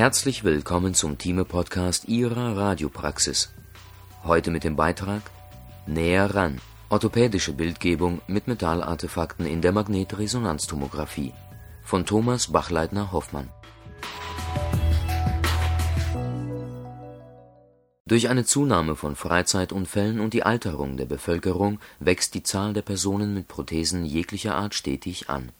Herzlich willkommen zum Thieme-Podcast Ihrer Radiopraxis. Heute mit dem Beitrag Näher ran. Orthopädische Bildgebung mit Metallartefakten in der Magnetresonanztomographie von Thomas Bachleitner-Hoffmann. Durch eine Zunahme von Freizeitunfällen und die Alterung der Bevölkerung wächst die Zahl der Personen mit Prothesen jeglicher Art stetig an.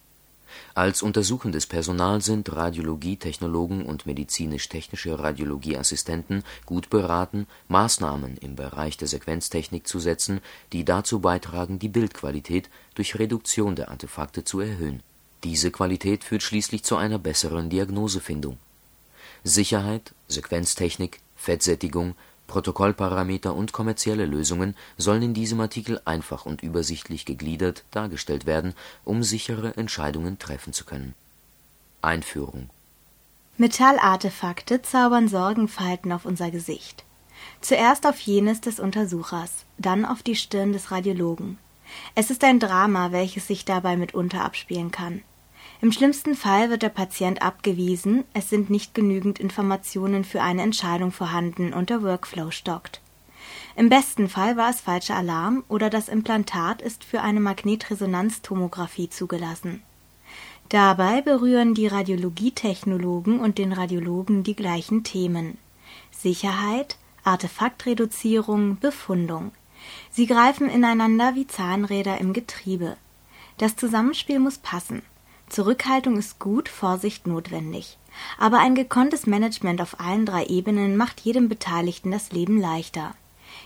Als untersuchendes Personal sind Radiologietechnologen und medizinisch-technische Radiologieassistenten gut beraten, Maßnahmen im Bereich der Sequenztechnik zu setzen, die dazu beitragen, die Bildqualität durch Reduktion der Artefakte zu erhöhen. Diese Qualität führt schließlich zu einer besseren Diagnosefindung. Sicherheit, Sequenztechnik, Fettsättigung Protokollparameter und kommerzielle Lösungen sollen in diesem Artikel einfach und übersichtlich gegliedert dargestellt werden, um sichere Entscheidungen treffen zu können. Einführung Metallartefakte zaubern Sorgenfalten auf unser Gesicht. Zuerst auf jenes des Untersuchers, dann auf die Stirn des Radiologen. Es ist ein Drama, welches sich dabei mitunter abspielen kann. Im schlimmsten Fall wird der Patient abgewiesen, es sind nicht genügend Informationen für eine Entscheidung vorhanden und der Workflow stockt. Im besten Fall war es falscher Alarm oder das Implantat ist für eine Magnetresonanztomographie zugelassen. Dabei berühren die Radiologietechnologen und den Radiologen die gleichen Themen Sicherheit, Artefaktreduzierung, Befundung. Sie greifen ineinander wie Zahnräder im Getriebe. Das Zusammenspiel muss passen. Zurückhaltung ist gut, Vorsicht notwendig. Aber ein gekonntes Management auf allen drei Ebenen macht jedem Beteiligten das Leben leichter.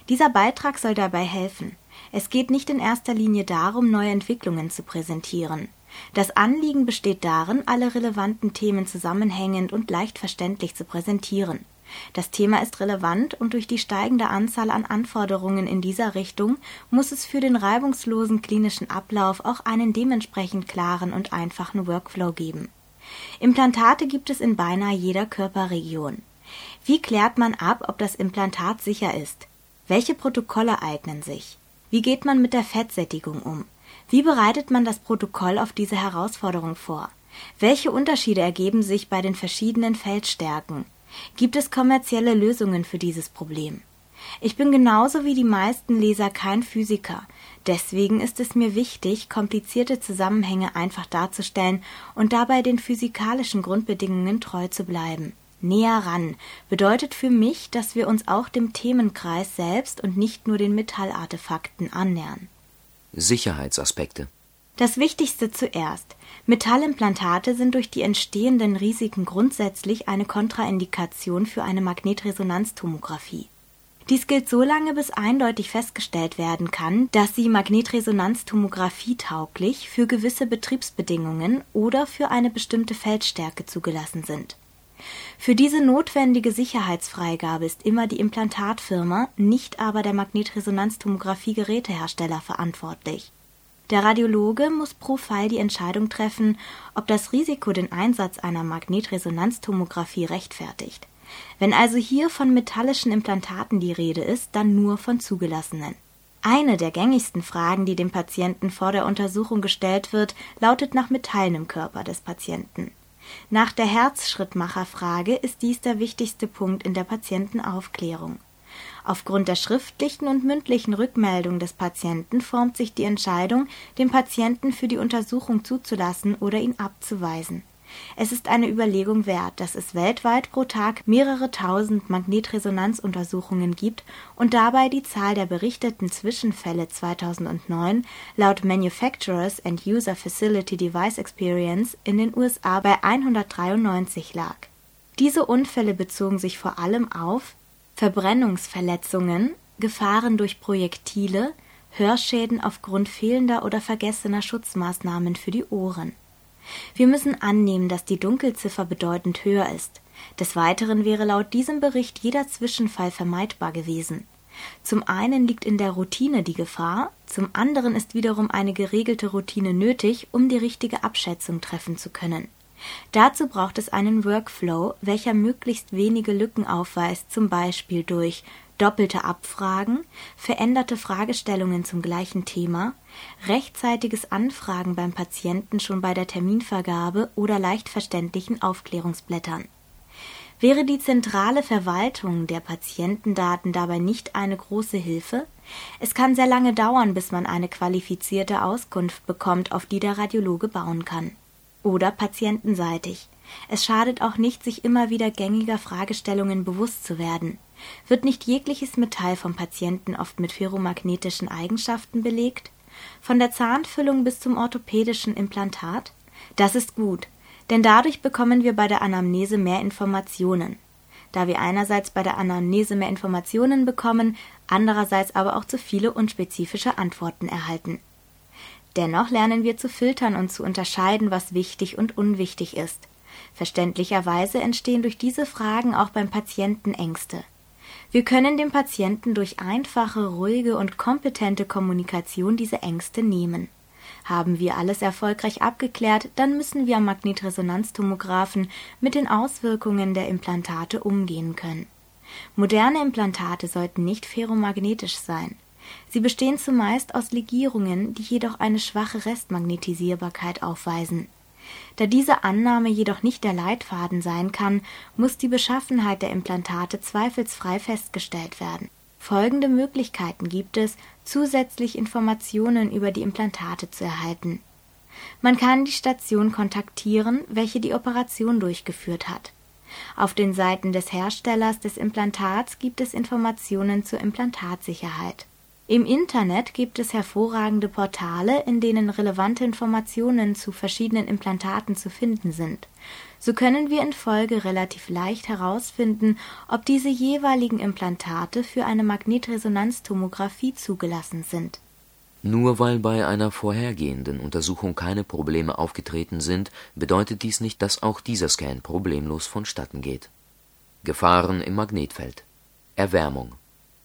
Dieser Beitrag soll dabei helfen. Es geht nicht in erster Linie darum, neue Entwicklungen zu präsentieren. Das Anliegen besteht darin, alle relevanten Themen zusammenhängend und leicht verständlich zu präsentieren. Das Thema ist relevant und durch die steigende Anzahl an Anforderungen in dieser Richtung muss es für den reibungslosen klinischen Ablauf auch einen dementsprechend klaren und einfachen Workflow geben. Implantate gibt es in beinahe jeder Körperregion. Wie klärt man ab, ob das Implantat sicher ist? Welche Protokolle eignen sich? Wie geht man mit der Fettsättigung um? Wie bereitet man das Protokoll auf diese Herausforderung vor? Welche Unterschiede ergeben sich bei den verschiedenen Feldstärken? Gibt es kommerzielle Lösungen für dieses Problem? Ich bin genauso wie die meisten Leser kein Physiker, deswegen ist es mir wichtig, komplizierte Zusammenhänge einfach darzustellen und dabei den physikalischen Grundbedingungen treu zu bleiben. Näher ran bedeutet für mich, dass wir uns auch dem Themenkreis selbst und nicht nur den Metallartefakten annähern. Sicherheitsaspekte das Wichtigste zuerst. Metallimplantate sind durch die entstehenden Risiken grundsätzlich eine Kontraindikation für eine Magnetresonanztomographie. Dies gilt so lange, bis eindeutig festgestellt werden kann, dass sie Magnetresonanztomographie tauglich für gewisse Betriebsbedingungen oder für eine bestimmte Feldstärke zugelassen sind. Für diese notwendige Sicherheitsfreigabe ist immer die Implantatfirma, nicht aber der Magnetresonanztomographie-Gerätehersteller verantwortlich der Radiologe muss pro Fall die Entscheidung treffen, ob das Risiko den Einsatz einer Magnetresonanztomographie rechtfertigt. Wenn also hier von metallischen Implantaten die Rede ist, dann nur von zugelassenen. Eine der gängigsten Fragen, die dem Patienten vor der Untersuchung gestellt wird, lautet nach Metallen im Körper des Patienten. Nach der Herzschrittmacherfrage ist dies der wichtigste Punkt in der Patientenaufklärung. Aufgrund der schriftlichen und mündlichen Rückmeldung des Patienten formt sich die Entscheidung, den Patienten für die Untersuchung zuzulassen oder ihn abzuweisen. Es ist eine Überlegung wert, dass es weltweit pro Tag mehrere tausend Magnetresonanzuntersuchungen gibt und dabei die Zahl der berichteten Zwischenfälle 2009 laut Manufacturers and User Facility Device Experience in den USA bei 193 lag. Diese Unfälle bezogen sich vor allem auf Verbrennungsverletzungen, Gefahren durch Projektile, Hörschäden aufgrund fehlender oder vergessener Schutzmaßnahmen für die Ohren. Wir müssen annehmen, dass die Dunkelziffer bedeutend höher ist. Des Weiteren wäre laut diesem Bericht jeder Zwischenfall vermeidbar gewesen. Zum einen liegt in der Routine die Gefahr, zum anderen ist wiederum eine geregelte Routine nötig, um die richtige Abschätzung treffen zu können Dazu braucht es einen Workflow, welcher möglichst wenige Lücken aufweist, zum Beispiel durch doppelte Abfragen, veränderte Fragestellungen zum gleichen Thema, rechtzeitiges Anfragen beim Patienten schon bei der Terminvergabe oder leicht verständlichen Aufklärungsblättern. Wäre die zentrale Verwaltung der Patientendaten dabei nicht eine große Hilfe? Es kann sehr lange dauern, bis man eine qualifizierte Auskunft bekommt, auf die der Radiologe bauen kann. Oder patientenseitig. Es schadet auch nicht, sich immer wieder gängiger Fragestellungen bewusst zu werden. Wird nicht jegliches Metall vom Patienten oft mit ferromagnetischen Eigenschaften belegt? Von der Zahnfüllung bis zum orthopädischen Implantat? Das ist gut, denn dadurch bekommen wir bei der Anamnese mehr Informationen. Da wir einerseits bei der Anamnese mehr Informationen bekommen, andererseits aber auch zu viele unspezifische Antworten erhalten. Dennoch lernen wir zu filtern und zu unterscheiden, was wichtig und unwichtig ist. Verständlicherweise entstehen durch diese Fragen auch beim Patienten Ängste. Wir können dem Patienten durch einfache, ruhige und kompetente Kommunikation diese Ängste nehmen. Haben wir alles erfolgreich abgeklärt, dann müssen wir am Magnetresonanztomographen mit den Auswirkungen der Implantate umgehen können. Moderne Implantate sollten nicht ferromagnetisch sein. Sie bestehen zumeist aus Legierungen, die jedoch eine schwache Restmagnetisierbarkeit aufweisen. Da diese Annahme jedoch nicht der Leitfaden sein kann, muss die Beschaffenheit der Implantate zweifelsfrei festgestellt werden. Folgende Möglichkeiten gibt es, zusätzlich Informationen über die Implantate zu erhalten. Man kann die Station kontaktieren, welche die Operation durchgeführt hat. Auf den Seiten des Herstellers des Implantats gibt es Informationen zur Implantatsicherheit. Im Internet gibt es hervorragende Portale, in denen relevante Informationen zu verschiedenen Implantaten zu finden sind. So können wir in Folge relativ leicht herausfinden, ob diese jeweiligen Implantate für eine Magnetresonanztomographie zugelassen sind. Nur weil bei einer vorhergehenden Untersuchung keine Probleme aufgetreten sind, bedeutet dies nicht, dass auch dieser Scan problemlos vonstatten geht. Gefahren im Magnetfeld Erwärmung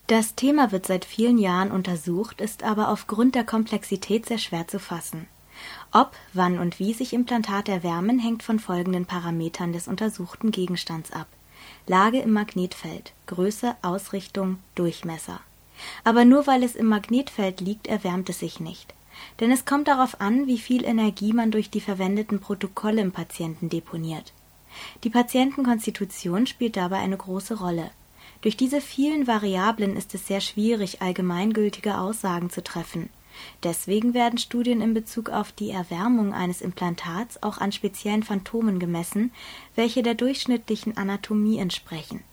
das Thema wird seit vielen Jahren untersucht, ist aber aufgrund der Komplexität sehr schwer zu fassen. Ob, wann und wie sich Implantate erwärmen, hängt von folgenden Parametern des untersuchten Gegenstands ab. Lage im Magnetfeld, Größe, Ausrichtung, Durchmesser. Aber nur weil es im Magnetfeld liegt, erwärmt es sich nicht. Denn es kommt darauf an, wie viel Energie man durch die verwendeten Protokolle im Patienten deponiert. Die Patientenkonstitution spielt dabei eine große Rolle. Durch diese vielen Variablen ist es sehr schwierig, allgemeingültige Aussagen zu treffen. Deswegen werden Studien in Bezug auf die Erwärmung eines Implantats auch an speziellen Phantomen gemessen, welche der durchschnittlichen Anatomie entsprechen.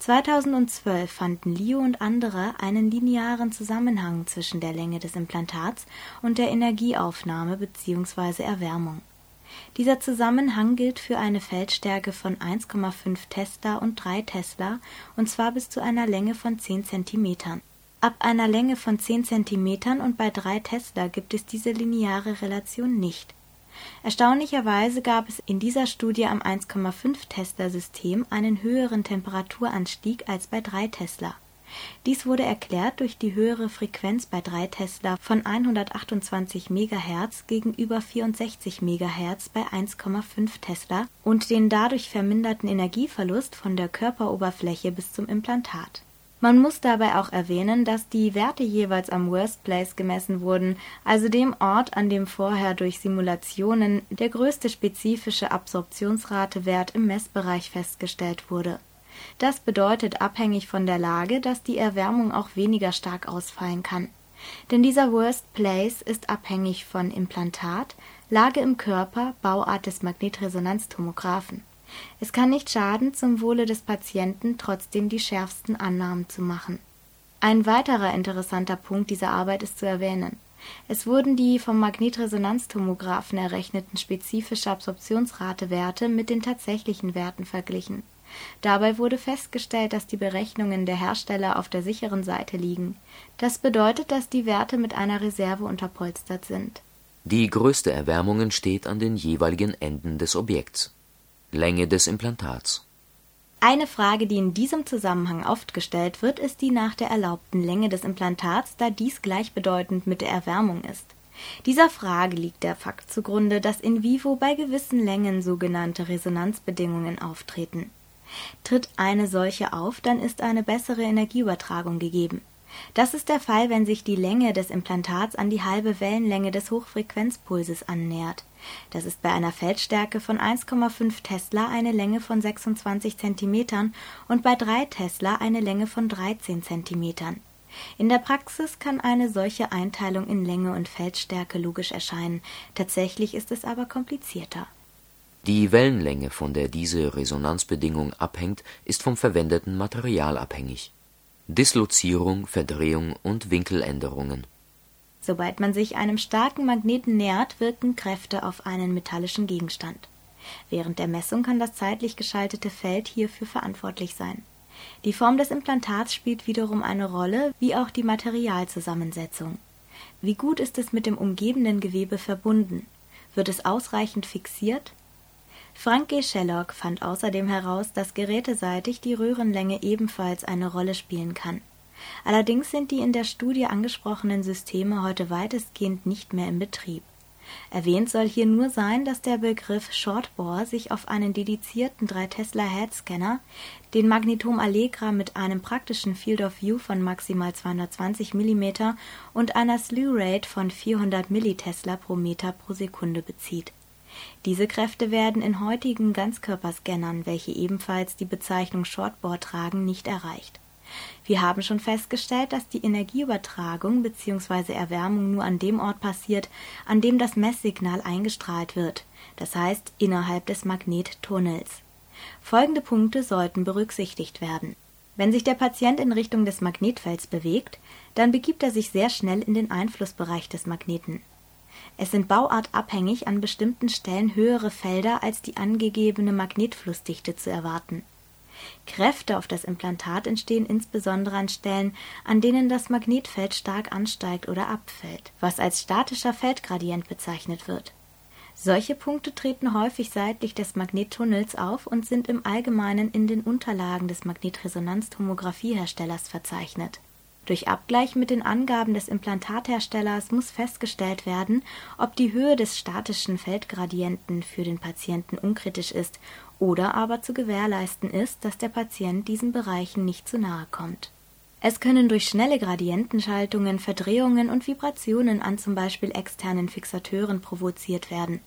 2012 fanden Liu und andere einen linearen Zusammenhang zwischen der Länge des Implantats und der Energieaufnahme bzw. Erwärmung dieser Zusammenhang gilt für eine Feldstärke von 1,5 Tesla und 3 Tesla, und zwar bis zu einer Länge von 10 Zentimetern. Ab einer Länge von 10 Zentimetern und bei 3 Tesla gibt es diese lineare Relation nicht. Erstaunlicherweise gab es in dieser Studie am 1,5 Tesla-System einen höheren Temperaturanstieg als bei 3 Tesla dies wurde erklärt durch die höhere Frequenz bei 3 Tesla von 128 MHz gegenüber 64 MHz bei 1,5 Tesla und den dadurch verminderten Energieverlust von der Körperoberfläche bis zum Implantat. Man muss dabei auch erwähnen, dass die Werte jeweils am Worst Place gemessen wurden, also dem Ort, an dem vorher durch Simulationen der größte spezifische Absorptionsratewert im Messbereich festgestellt wurde das bedeutet abhängig von der Lage, dass die Erwärmung auch weniger stark ausfallen kann. Denn dieser Worst Place ist abhängig von Implantat, Lage im Körper, Bauart des Magnetresonanztomographen. Es kann nicht schaden, zum Wohle des Patienten trotzdem die schärfsten Annahmen zu machen. Ein weiterer interessanter Punkt dieser Arbeit ist zu erwähnen. Es wurden die vom Magnetresonanztomographen errechneten spezifische Absorptionsratewerte mit den tatsächlichen Werten verglichen. Dabei wurde festgestellt, dass die Berechnungen der Hersteller auf der sicheren Seite liegen. Das bedeutet, dass die Werte mit einer Reserve unterpolstert sind. Die größte Erwärmung entsteht an den jeweiligen Enden des Objekts. Länge des Implantats. Eine Frage, die in diesem Zusammenhang oft gestellt wird, ist die nach der erlaubten Länge des Implantats, da dies gleichbedeutend mit der Erwärmung ist. Dieser Frage liegt der Fakt zugrunde, dass in vivo bei gewissen Längen sogenannte Resonanzbedingungen auftreten Tritt eine solche auf, dann ist eine bessere Energieübertragung gegeben. Das ist der Fall, wenn sich die Länge des Implantats an die halbe Wellenlänge des Hochfrequenzpulses annähert. Das ist bei einer Feldstärke von 1,5 Tesla eine Länge von 26 cm und bei 3 Tesla eine Länge von 13 cm. In der Praxis kann eine solche Einteilung in Länge und Feldstärke logisch erscheinen, tatsächlich ist es aber komplizierter. Die Wellenlänge, von der diese Resonanzbedingung abhängt, ist vom verwendeten Material abhängig Dislozierung, Verdrehung und Winkeländerungen. Sobald man sich einem starken Magneten nähert, wirken Kräfte auf einen metallischen Gegenstand. Während der Messung kann das zeitlich geschaltete Feld hierfür verantwortlich sein. Die Form des Implantats spielt wiederum eine Rolle, wie auch die Materialzusammensetzung. Wie gut ist es mit dem umgebenden Gewebe verbunden? Wird es ausreichend fixiert? Frank G. Sherlock fand außerdem heraus, dass geräteseitig die Röhrenlänge ebenfalls eine Rolle spielen kann. Allerdings sind die in der Studie angesprochenen Systeme heute weitestgehend nicht mehr in Betrieb. Erwähnt soll hier nur sein, dass der Begriff Shortbore sich auf einen dedizierten 3 Tesla Headscanner, den Magnetom Allegra mit einem praktischen Field of View von maximal 220 mm und einer Slew Rate von 400 Millitesla pro Meter pro Sekunde bezieht diese Kräfte werden in heutigen Ganzkörperscannern, welche ebenfalls die Bezeichnung Shortboard tragen, nicht erreicht. Wir haben schon festgestellt, dass die Energieübertragung bzw. Erwärmung nur an dem Ort passiert, an dem das Messsignal eingestrahlt wird, das heißt innerhalb des Magnettunnels. Folgende Punkte sollten berücksichtigt werden. Wenn sich der Patient in Richtung des Magnetfelds bewegt, dann begibt er sich sehr schnell in den Einflussbereich des Magneten es sind bauartabhängig an bestimmten Stellen höhere Felder als die angegebene Magnetflussdichte zu erwarten. Kräfte auf das Implantat entstehen insbesondere an Stellen, an denen das Magnetfeld stark ansteigt oder abfällt, was als statischer Feldgradient bezeichnet wird. Solche Punkte treten häufig seitlich des Magnettunnels auf und sind im Allgemeinen in den Unterlagen des Magnetresonanztomographieherstellers verzeichnet durch Abgleich mit den Angaben des Implantatherstellers muss festgestellt werden, ob die Höhe des statischen Feldgradienten für den Patienten unkritisch ist oder aber zu gewährleisten ist, dass der Patient diesen Bereichen nicht zu nahe kommt. Es können durch schnelle Gradientenschaltungen Verdrehungen und Vibrationen an zum Beispiel externen Fixateuren provoziert werden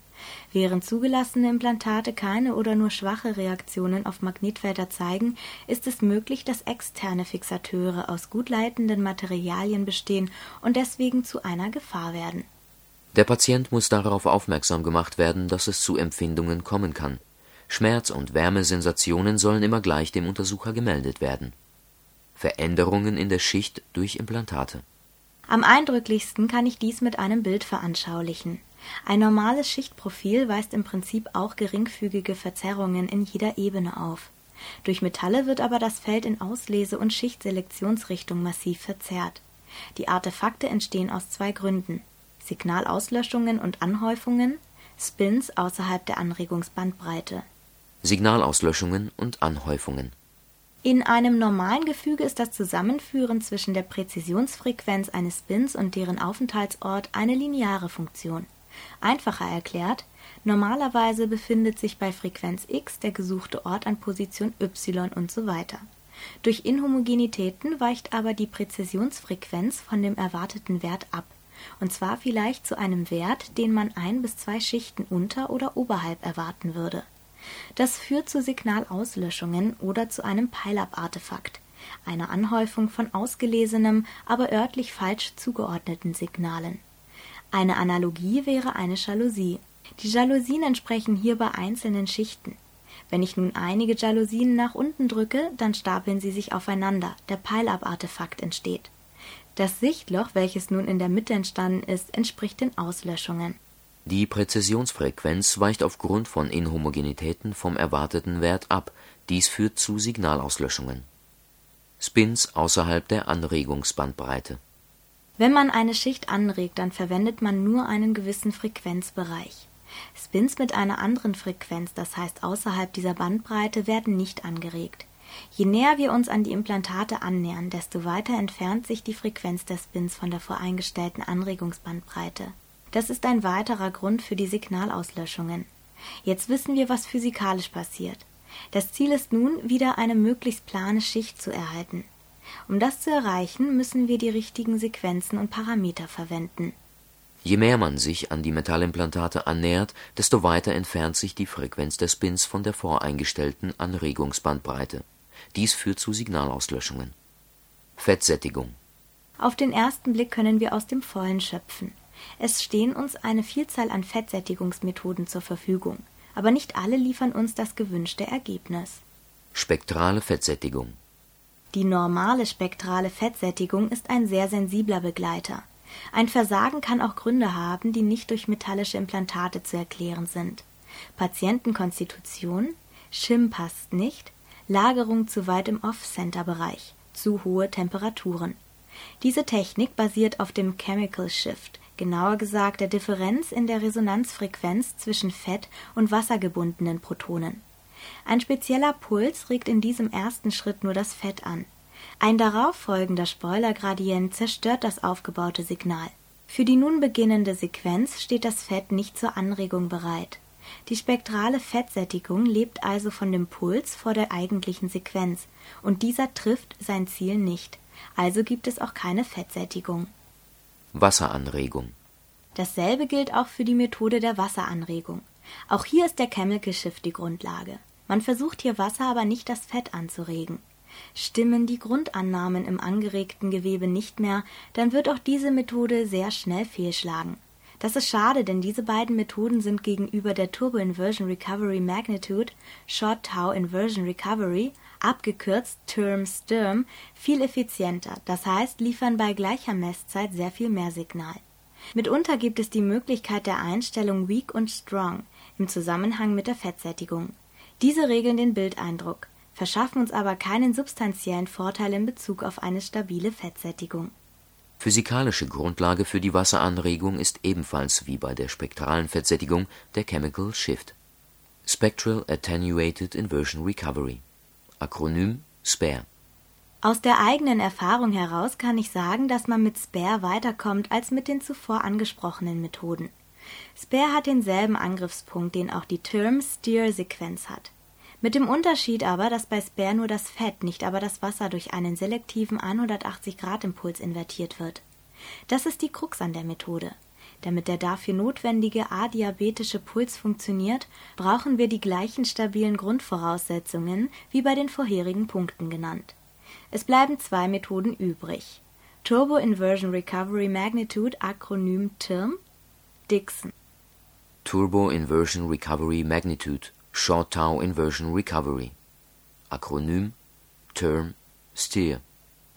Während zugelassene Implantate keine oder nur schwache Reaktionen auf Magnetfelder zeigen, ist es möglich, dass externe Fixateure aus gut leitenden Materialien bestehen und deswegen zu einer Gefahr werden. Der Patient muss darauf aufmerksam gemacht werden, dass es zu Empfindungen kommen kann. Schmerz und Wärmesensationen sollen immer gleich dem Untersucher gemeldet werden. Veränderungen in der Schicht durch Implantate. Am eindrücklichsten kann ich dies mit einem Bild veranschaulichen ein normales Schichtprofil weist im Prinzip auch geringfügige Verzerrungen in jeder Ebene auf. Durch Metalle wird aber das Feld in Auslese und Schichtselektionsrichtung massiv verzerrt. Die Artefakte entstehen aus zwei Gründen: Signalauslöschungen und Anhäufungen, Spins außerhalb der Anregungsbandbreite. Signalauslöschungen und Anhäufungen. In einem normalen Gefüge ist das Zusammenführen zwischen der Präzisionsfrequenz eines Spins und deren Aufenthaltsort eine lineare Funktion Einfacher erklärt: Normalerweise befindet sich bei Frequenz x der gesuchte Ort an Position y usw. Durch Inhomogenitäten weicht aber die Präzisionsfrequenz von dem erwarteten Wert ab, und zwar vielleicht zu einem Wert, den man ein bis zwei Schichten unter oder oberhalb erwarten würde. Das führt zu Signalauslöschungen oder zu einem Pile-up-Artefakt, einer Anhäufung von ausgelesenem, aber örtlich falsch zugeordneten Signalen eine Analogie wäre eine Jalousie. Die Jalousien entsprechen hierbei einzelnen Schichten. Wenn ich nun einige Jalousien nach unten drücke, dann stapeln sie sich aufeinander, der Pile-up-Artefakt entsteht. Das Sichtloch, welches nun in der Mitte entstanden ist, entspricht den Auslöschungen. Die Präzisionsfrequenz weicht aufgrund von Inhomogenitäten vom erwarteten Wert ab, dies führt zu Signalauslöschungen. Spins außerhalb der Anregungsbandbreite wenn man eine Schicht anregt, dann verwendet man nur einen gewissen Frequenzbereich. Spins mit einer anderen Frequenz, das heißt außerhalb dieser Bandbreite, werden nicht angeregt. Je näher wir uns an die Implantate annähern, desto weiter entfernt sich die Frequenz der Spins von der voreingestellten Anregungsbandbreite. Das ist ein weiterer Grund für die Signalauslöschungen. Jetzt wissen wir, was physikalisch passiert. Das Ziel ist nun, wieder eine möglichst plane Schicht zu erhalten. Um das zu erreichen, müssen wir die richtigen Sequenzen und Parameter verwenden. Je mehr man sich an die Metallimplantate annähert, desto weiter entfernt sich die Frequenz der Spins von der voreingestellten Anregungsbandbreite. Dies führt zu Signalauslöschungen. Fettsättigung Auf den ersten Blick können wir aus dem Vollen schöpfen. Es stehen uns eine Vielzahl an Fettsättigungsmethoden zur Verfügung, aber nicht alle liefern uns das gewünschte Ergebnis. Spektrale Fettsättigung Die normale spektrale Fettsättigung ist ein sehr sensibler Begleiter. Ein Versagen kann auch Gründe haben, die nicht durch metallische Implantate zu erklären sind. Patientenkonstitution, Schim passt nicht, Lagerung zu weit im Off-Center-Bereich, zu hohe Temperaturen. Diese Technik basiert auf dem Chemical Shift, genauer gesagt der Differenz in der Resonanzfrequenz zwischen fett- und wassergebundenen Protonen. Ein spezieller Puls regt in diesem ersten Schritt nur das Fett an. Ein darauf folgender Spoilergradient zerstört das aufgebaute Signal. Für die nun beginnende Sequenz steht das Fett nicht zur Anregung bereit. Die spektrale Fettsättigung lebt also von dem Puls vor der eigentlichen Sequenz, und dieser trifft sein Ziel nicht, also gibt es auch keine Fettsättigung. Wasseranregung Dasselbe gilt auch für die Methode der Wasseranregung. Auch hier ist der Chemical Shift die Grundlage. Man versucht hier Wasser, aber nicht das Fett anzuregen. Stimmen die Grundannahmen im angeregten Gewebe nicht mehr, dann wird auch diese Methode sehr schnell fehlschlagen. Das ist schade, denn diese beiden Methoden sind gegenüber der Turbo Inversion Recovery Magnitude Short Tau Inversion Recovery abgekürzt Term-Stirm viel effizienter, das heißt liefern bei gleicher Messzeit sehr viel mehr Signal. Mitunter gibt es die Möglichkeit der Einstellung Weak und Strong im Zusammenhang mit der Fettsättigung. Diese regeln den Bildeindruck verschaffen uns aber keinen substanziellen Vorteil in Bezug auf eine stabile Fettsättigung. Physikalische Grundlage für die Wasseranregung ist ebenfalls wie bei der spektralen Fettsättigung der Chemical Shift (Spectral Attenuated Inversion Recovery, Akronym SPARE). Aus der eigenen Erfahrung heraus kann ich sagen, dass man mit SPARE weiterkommt als mit den zuvor angesprochenen Methoden. SPARE hat denselben Angriffspunkt, den auch die Term-Steer-Sequenz hat mit dem Unterschied aber, dass bei Spare nur das Fett, nicht aber das Wasser durch einen selektiven 180-Grad-Impuls invertiert wird. Das ist die Krux an der Methode. Damit der dafür notwendige adiabetische Puls funktioniert, brauchen wir die gleichen stabilen Grundvoraussetzungen wie bei den vorherigen Punkten genannt. Es bleiben zwei Methoden übrig. Turbo Inversion Recovery Magnitude Akronym TIRM Dixon Turbo Inversion Recovery Magnitude Short Tau Inversion Recovery (Akronym Term STEER).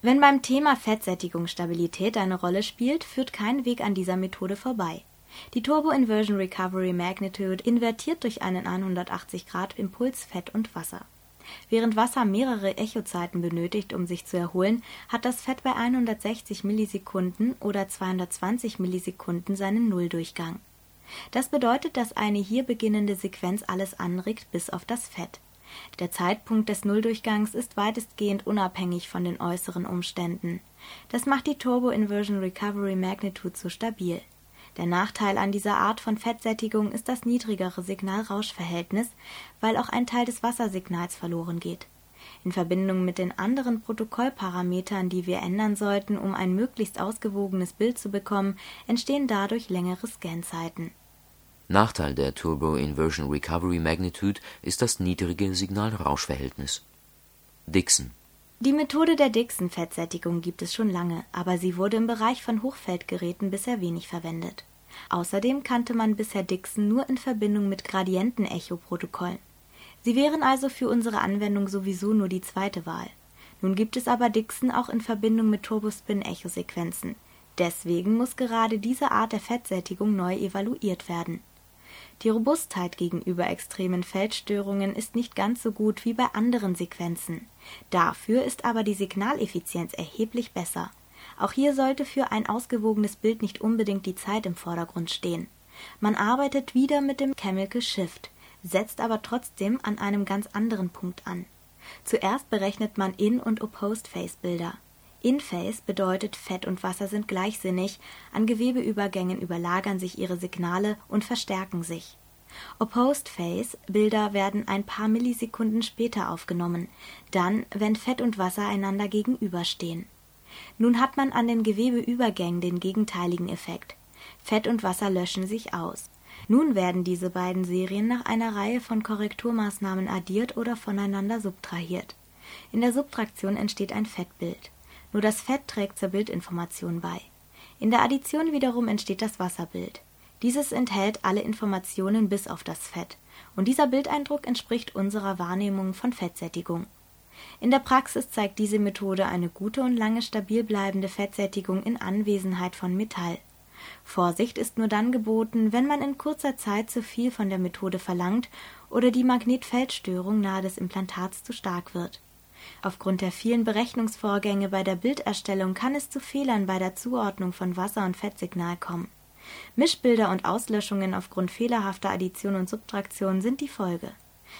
Wenn beim Thema Fettsättigung Stabilität eine Rolle spielt, führt kein Weg an dieser Methode vorbei. Die Turbo Inversion Recovery Magnitude invertiert durch einen 180-Grad-Impuls Fett und Wasser. Während Wasser mehrere Echozeiten benötigt, um sich zu erholen, hat das Fett bei 160 Millisekunden oder 220 Millisekunden seinen Nulldurchgang das bedeutet, dass eine hier beginnende Sequenz alles anregt bis auf das Fett. Der Zeitpunkt des Nulldurchgangs ist weitestgehend unabhängig von den äußeren Umständen. Das macht die Turbo Inversion Recovery Magnitude so stabil. Der Nachteil an dieser Art von Fettsättigung ist das niedrigere Signal-Rausch-Verhältnis, weil auch ein Teil des Wassersignals verloren geht. In Verbindung mit den anderen Protokollparametern, die wir ändern sollten, um ein möglichst ausgewogenes Bild zu bekommen, entstehen dadurch längere Scanzeiten Nachteil der Turbo Inversion Recovery Magnitude ist das niedrige Signal-Rausch-Verhältnis. Dixon Die Methode der Dixon-Fettsättigung gibt es schon lange, aber sie wurde im Bereich von Hochfeldgeräten bisher wenig verwendet. Außerdem kannte man bisher Dixon nur in Verbindung mit Gradientenecho-Protokollen. Sie wären also für unsere Anwendung sowieso nur die zweite Wahl. Nun gibt es aber Dixon auch in Verbindung mit Turbospin-Echo-Sequenzen. Deswegen muss gerade diese Art der Fettsättigung neu evaluiert werden die Robustheit gegenüber extremen Feldstörungen ist nicht ganz so gut wie bei anderen Sequenzen. Dafür ist aber die Signaleffizienz erheblich besser. Auch hier sollte für ein ausgewogenes Bild nicht unbedingt die Zeit im Vordergrund stehen. Man arbeitet wieder mit dem Chemical Shift, setzt aber trotzdem an einem ganz anderen Punkt an. Zuerst berechnet man In- und Opposed-Phase-Bilder. In-Phase bedeutet, Fett und Wasser sind gleichsinnig, an Gewebeübergängen überlagern sich ihre Signale und verstärken sich. Opposed Phase Bilder werden ein paar Millisekunden später aufgenommen, dann, wenn Fett und Wasser einander gegenüberstehen. Nun hat man an den Gewebeübergängen den gegenteiligen Effekt. Fett und Wasser löschen sich aus. Nun werden diese beiden Serien nach einer Reihe von Korrekturmaßnahmen addiert oder voneinander subtrahiert. In der Subtraktion entsteht ein Fettbild. Nur das Fett trägt zur Bildinformation bei. In der Addition wiederum entsteht das Wasserbild. Dieses enthält alle Informationen bis auf das Fett, und dieser Bildeindruck entspricht unserer Wahrnehmung von Fettsättigung. In der Praxis zeigt diese Methode eine gute und lange stabil bleibende Fettsättigung in Anwesenheit von Metall. Vorsicht ist nur dann geboten, wenn man in kurzer Zeit zu viel von der Methode verlangt oder die Magnetfeldstörung nahe des Implantats zu stark wird. Aufgrund der vielen Berechnungsvorgänge bei der Bilderstellung kann es zu Fehlern bei der Zuordnung von Wasser und Fettsignal kommen Mischbilder und Auslöschungen aufgrund fehlerhafter Addition und Subtraktion sind die Folge.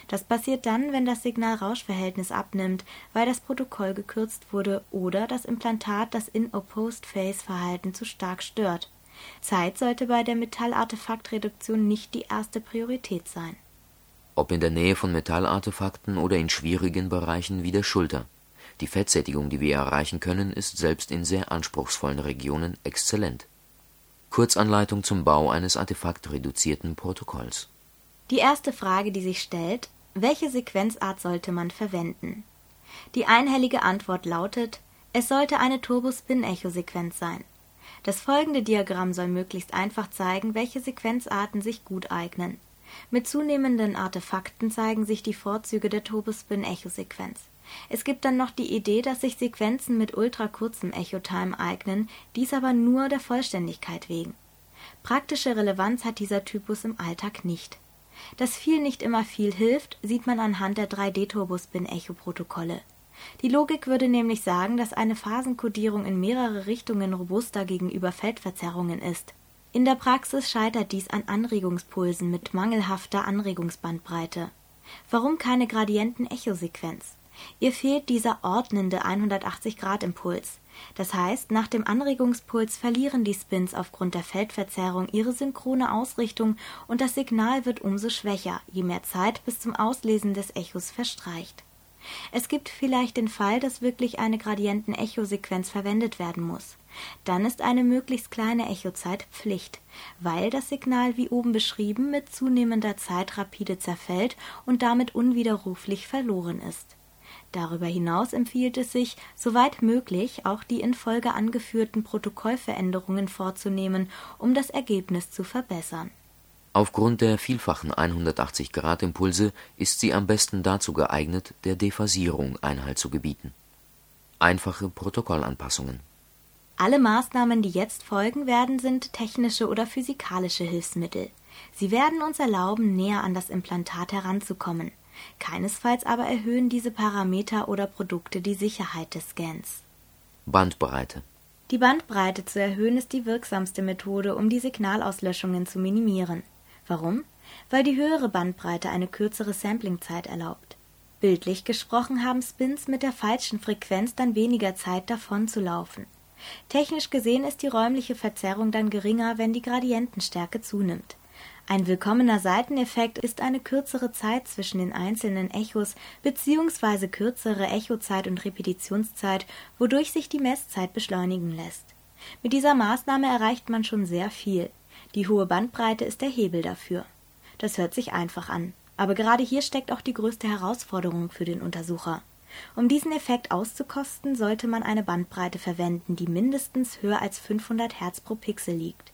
Das passiert dann, wenn das Signal-Rausch-Verhältnis abnimmt, weil das Protokoll gekürzt wurde oder das Implantat das In-Opposed-Phase-Verhalten zu stark stört. Zeit sollte bei der Metallartefaktreduktion nicht die erste Priorität sein. Ob in der Nähe von Metallartefakten oder in schwierigen Bereichen wie der Schulter. Die Fettsättigung, die wir erreichen können, ist selbst in sehr anspruchsvollen Regionen exzellent Kurzanleitung zum Bau eines artefaktreduzierten Protokolls. Die erste Frage, die sich stellt: Welche Sequenzart sollte man verwenden? Die einhellige Antwort lautet: Es sollte eine Turbospin-Echo-Sequenz sein. Das folgende Diagramm soll möglichst einfach zeigen, welche Sequenzarten sich gut eignen. Mit zunehmenden Artefakten zeigen sich die Vorzüge der Turbospin-Echo-Sequenz es gibt dann noch die Idee, dass sich Sequenzen mit ultrakurzem Echotime eignen, dies aber nur der Vollständigkeit wegen. Praktische Relevanz hat dieser Typus im Alltag nicht. Dass viel nicht immer viel hilft, sieht man anhand der 3D-Turbospin-Echo-Protokolle. Die Logik würde nämlich sagen, dass eine Phasenkodierung in mehrere Richtungen robuster gegenüber Feldverzerrungen ist. In der Praxis scheitert dies an Anregungspulsen mit mangelhafter Anregungsbandbreite. Warum keine Gradienten-Echo-Sequenz? Ihr fehlt dieser ordnende 180-Grad-Impuls. Das heißt, nach dem Anregungspuls verlieren die Spins aufgrund der Feldverzerrung ihre synchrone Ausrichtung und das Signal wird umso schwächer, je mehr Zeit bis zum Auslesen des Echos verstreicht. Es gibt vielleicht den Fall, dass wirklich eine Gradienten-Echo-Sequenz verwendet werden muss. Dann ist eine möglichst kleine Echozeit Pflicht, weil das Signal wie oben beschrieben mit zunehmender Zeit rapide zerfällt und damit unwiderruflich verloren ist. Darüber hinaus empfiehlt es sich, soweit möglich auch die in Folge angeführten Protokollveränderungen vorzunehmen, um das Ergebnis zu verbessern. Aufgrund der vielfachen 180-Grad-Impulse ist sie am besten dazu geeignet, der Dephasierung Einhalt zu gebieten. Einfache Protokollanpassungen Alle Maßnahmen, die jetzt folgen werden, sind technische oder physikalische Hilfsmittel. Sie werden uns erlauben, näher an das Implantat heranzukommen Keinesfalls aber erhöhen diese Parameter oder Produkte die Sicherheit des Scans. Bandbreite Die Bandbreite zu erhöhen ist die wirksamste Methode, um die Signalauslöschungen zu minimieren. Warum? Weil die höhere Bandbreite eine kürzere Samplingzeit erlaubt. Bildlich gesprochen haben Spins mit der falschen Frequenz dann weniger Zeit davon zu laufen. Technisch gesehen ist die räumliche Verzerrung dann geringer, wenn die Gradientenstärke zunimmt. Ein willkommener Seiteneffekt ist eine kürzere Zeit zwischen den einzelnen Echos bzw. kürzere Echozeit und Repetitionszeit, wodurch sich die Messzeit beschleunigen lässt. Mit dieser Maßnahme erreicht man schon sehr viel. Die hohe Bandbreite ist der Hebel dafür. Das hört sich einfach an, aber gerade hier steckt auch die größte Herausforderung für den Untersucher. Um diesen Effekt auszukosten, sollte man eine Bandbreite verwenden, die mindestens höher als 500 Hertz pro Pixel liegt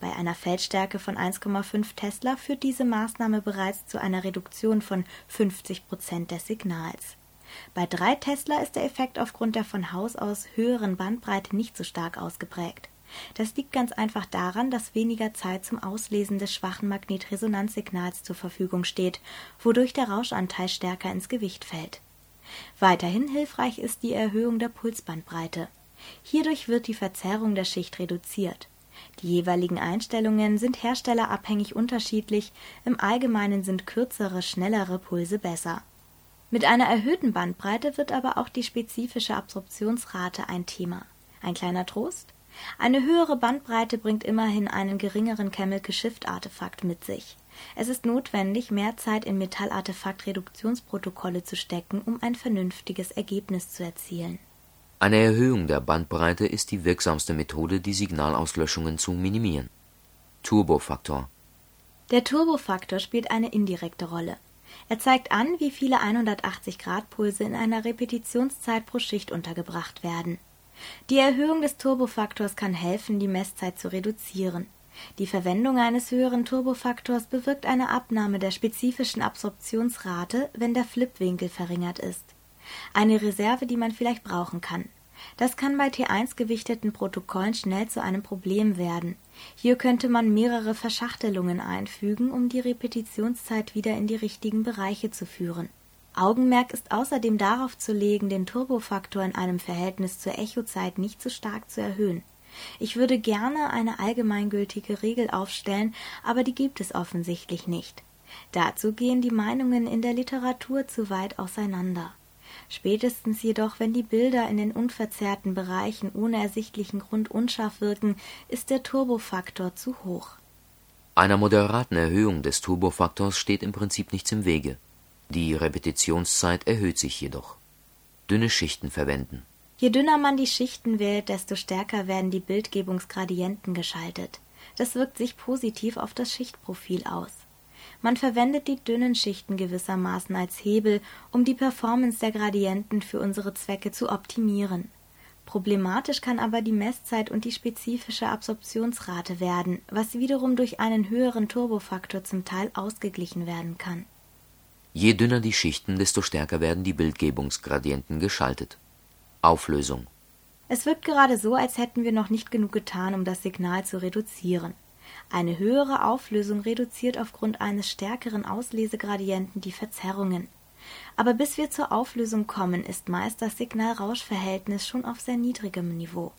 bei einer Feldstärke von 1,5 Tesla führt diese Maßnahme bereits zu einer Reduktion von 50 Prozent des Signals. Bei 3 Tesla ist der Effekt aufgrund der von Haus aus höheren Bandbreite nicht so stark ausgeprägt. Das liegt ganz einfach daran, dass weniger Zeit zum Auslesen des schwachen Magnetresonanzsignals zur Verfügung steht, wodurch der Rauschanteil stärker ins Gewicht fällt. Weiterhin hilfreich ist die Erhöhung der Pulsbandbreite. Hierdurch wird die Verzerrung der Schicht reduziert. Die jeweiligen Einstellungen sind herstellerabhängig unterschiedlich, im Allgemeinen sind kürzere, schnellere Pulse besser. Mit einer erhöhten Bandbreite wird aber auch die spezifische Absorptionsrate ein Thema. Ein kleiner Trost? Eine höhere Bandbreite bringt immerhin einen geringeren Chemical Shift Artefakt mit sich. Es ist notwendig, mehr Zeit in Metallartefakt-Reduktionsprotokolle zu stecken, um ein vernünftiges Ergebnis zu erzielen. Eine Erhöhung der Bandbreite ist die wirksamste Methode, die Signalauslöschungen zu minimieren. Turbofaktor Der Turbofaktor spielt eine indirekte Rolle. Er zeigt an, wie viele 180-Grad-Pulse in einer Repetitionszeit pro Schicht untergebracht werden. Die Erhöhung des Turbofaktors kann helfen, die Messzeit zu reduzieren. Die Verwendung eines höheren Turbofaktors bewirkt eine Abnahme der spezifischen Absorptionsrate, wenn der Flipwinkel verringert ist. Eine Reserve, die man vielleicht brauchen kann. Das kann bei T1 gewichteten Protokollen schnell zu einem Problem werden. Hier könnte man mehrere Verschachtelungen einfügen, um die Repetitionszeit wieder in die richtigen Bereiche zu führen. Augenmerk ist außerdem darauf zu legen, den Turbofaktor in einem Verhältnis zur Echozeit nicht zu stark zu erhöhen. Ich würde gerne eine allgemeingültige Regel aufstellen, aber die gibt es offensichtlich nicht. Dazu gehen die Meinungen in der Literatur zu weit auseinander. Spätestens jedoch, wenn die Bilder in den unverzerrten Bereichen ohne ersichtlichen Grund unscharf wirken, ist der Turbofaktor zu hoch. Einer moderaten Erhöhung des Turbofaktors steht im Prinzip nichts im Wege. Die Repetitionszeit erhöht sich jedoch. Dünne Schichten verwenden Je dünner man die Schichten wählt, desto stärker werden die Bildgebungsgradienten geschaltet. Das wirkt sich positiv auf das Schichtprofil aus. Man verwendet die dünnen Schichten gewissermaßen als Hebel, um die Performance der Gradienten für unsere Zwecke zu optimieren. Problematisch kann aber die Messzeit und die spezifische Absorptionsrate werden, was wiederum durch einen höheren Turbofaktor zum Teil ausgeglichen werden kann. Je dünner die Schichten, desto stärker werden die Bildgebungsgradienten geschaltet Auflösung Es wirkt gerade so, als hätten wir noch nicht genug getan, um das Signal zu reduzieren. Eine höhere Auflösung reduziert aufgrund eines stärkeren Auslesegradienten die Verzerrungen. Aber bis wir zur Auflösung kommen, ist meist das Signal-Rausch-Verhältnis schon auf sehr niedrigem Niveau.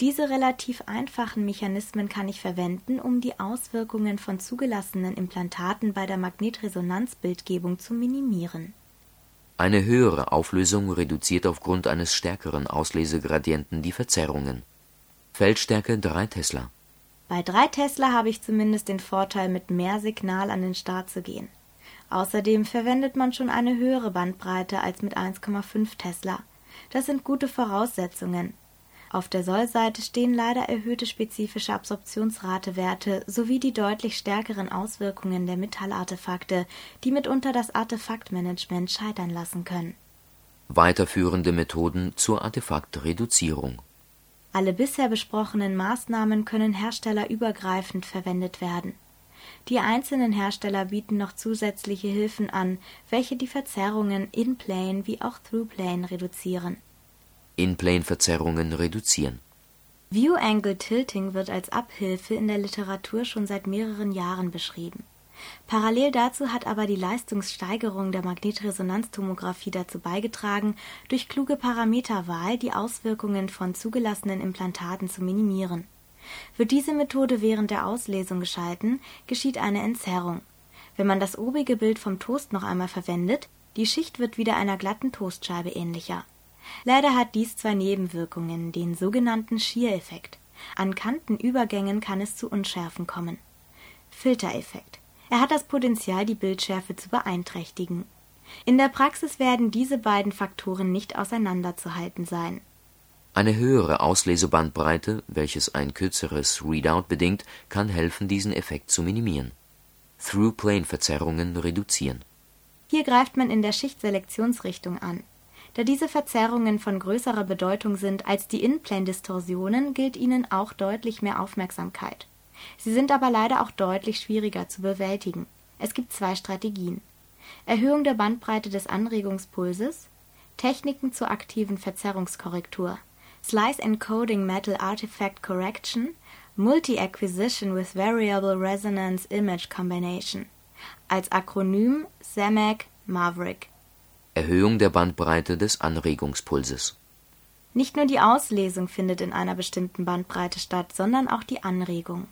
Diese relativ einfachen Mechanismen kann ich verwenden, um die Auswirkungen von zugelassenen Implantaten bei der Magnetresonanzbildgebung zu minimieren eine höhere Auflösung reduziert aufgrund eines stärkeren Auslesegradienten die Verzerrungen. Feldstärke 3 Tesla. Bei 3 Tesla habe ich zumindest den Vorteil, mit mehr Signal an den Start zu gehen. Außerdem verwendet man schon eine höhere Bandbreite als mit 1,5 Tesla. Das sind gute Voraussetzungen, auf der Sollseite stehen leider erhöhte spezifische Absorptionsratewerte sowie die deutlich stärkeren Auswirkungen der Metallartefakte, die mitunter das Artefaktmanagement scheitern lassen können. Weiterführende Methoden zur Artefaktreduzierung Alle bisher besprochenen Maßnahmen können herstellerübergreifend verwendet werden. Die einzelnen Hersteller bieten noch zusätzliche Hilfen an, welche die Verzerrungen in-plane wie auch through-plane reduzieren in-Plane-Verzerrungen reduzieren. View-Angle Tilting wird als Abhilfe in der Literatur schon seit mehreren Jahren beschrieben. Parallel dazu hat aber die Leistungssteigerung der Magnetresonanztomographie dazu beigetragen, durch kluge Parameterwahl die Auswirkungen von zugelassenen Implantaten zu minimieren. Wird diese Methode während der Auslesung geschalten, geschieht eine Entzerrung. Wenn man das obige Bild vom Toast noch einmal verwendet, die Schicht wird wieder einer glatten Toastscheibe ähnlicher Leider hat dies zwei Nebenwirkungen, den sogenannten Shear-Effekt. An Kantenübergängen kann es zu Unschärfen kommen. Filtereffekt. Er hat das Potenzial, die Bildschärfe zu beeinträchtigen. In der Praxis werden diese beiden Faktoren nicht auseinanderzuhalten sein. Eine höhere Auslesebandbreite, welches ein kürzeres Readout bedingt, kann helfen, diesen Effekt zu minimieren. Through-Plane-Verzerrungen reduzieren. Hier greift man in der Schichtselektionsrichtung an. Da diese Verzerrungen von größerer Bedeutung sind als die In-Plane-Distorsionen, gilt ihnen auch deutlich mehr Aufmerksamkeit. Sie sind aber leider auch deutlich schwieriger zu bewältigen. Es gibt zwei Strategien. Erhöhung der Bandbreite des Anregungspulses, Techniken zur aktiven Verzerrungskorrektur, Slice Encoding Metal Artifact Correction, Multi-Acquisition with Variable Resonance Image Combination. Als Akronym SAMAC Maverick Erhöhung der Bandbreite des Anregungspulses. Nicht nur die Auslesung findet in einer bestimmten Bandbreite statt, sondern auch die Anregung.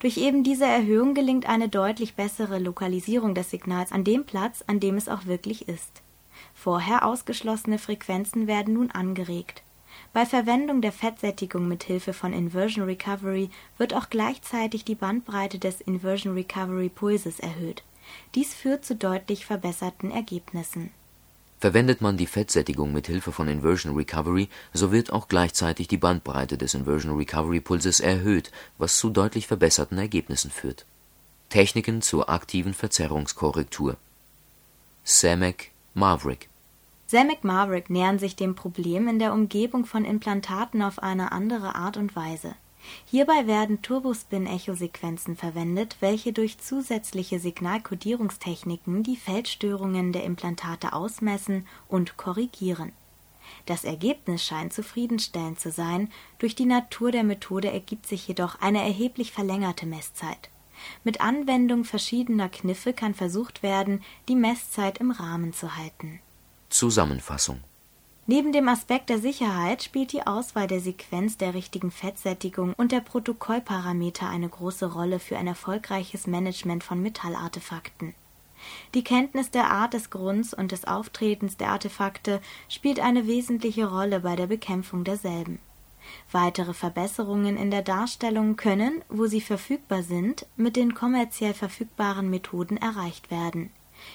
Durch eben diese Erhöhung gelingt eine deutlich bessere Lokalisierung des Signals an dem Platz, an dem es auch wirklich ist. Vorher ausgeschlossene Frequenzen werden nun angeregt. Bei Verwendung der Fettsättigung mit Hilfe von Inversion Recovery wird auch gleichzeitig die Bandbreite des Inversion Recovery Pulses erhöht. Dies führt zu deutlich verbesserten Ergebnissen. Verwendet man die Fettsättigung mit Hilfe von Inversion Recovery, so wird auch gleichzeitig die Bandbreite des Inversion Recovery Pulses erhöht, was zu deutlich verbesserten Ergebnissen führt. Techniken zur aktiven Verzerrungskorrektur Samek Maverick Samek-Maverick nähern sich dem Problem in der Umgebung von Implantaten auf eine andere Art und Weise. Hierbei werden Turbospin-Echosequenzen verwendet, welche durch zusätzliche Signalkodierungstechniken die Feldstörungen der Implantate ausmessen und korrigieren. Das Ergebnis scheint zufriedenstellend zu sein, durch die Natur der Methode ergibt sich jedoch eine erheblich verlängerte Messzeit. Mit Anwendung verschiedener Kniffe kann versucht werden, die Messzeit im Rahmen zu halten Zusammenfassung Neben dem Aspekt der Sicherheit spielt die Auswahl der Sequenz der richtigen Fettsättigung und der Protokollparameter eine große Rolle für ein erfolgreiches Management von Metallartefakten. Die Kenntnis der Art des Grunds und des Auftretens der Artefakte spielt eine wesentliche Rolle bei der Bekämpfung derselben. Weitere Verbesserungen in der Darstellung können, wo sie verfügbar sind, mit den kommerziell verfügbaren Methoden erreicht werden.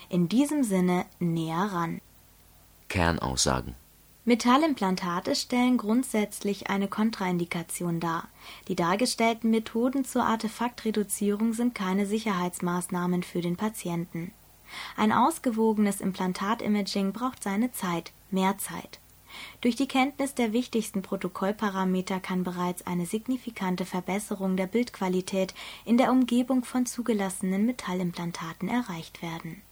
In diesem Sinne näher ran Kernaussagen Metallimplantate stellen grundsätzlich eine Kontraindikation dar. Die dargestellten Methoden zur Artefaktreduzierung sind keine Sicherheitsmaßnahmen für den Patienten. Ein ausgewogenes Implantatimaging braucht seine Zeit, mehr Zeit. Durch die Kenntnis der wichtigsten Protokollparameter kann bereits eine signifikante Verbesserung der Bildqualität in der Umgebung von zugelassenen Metallimplantaten erreicht werden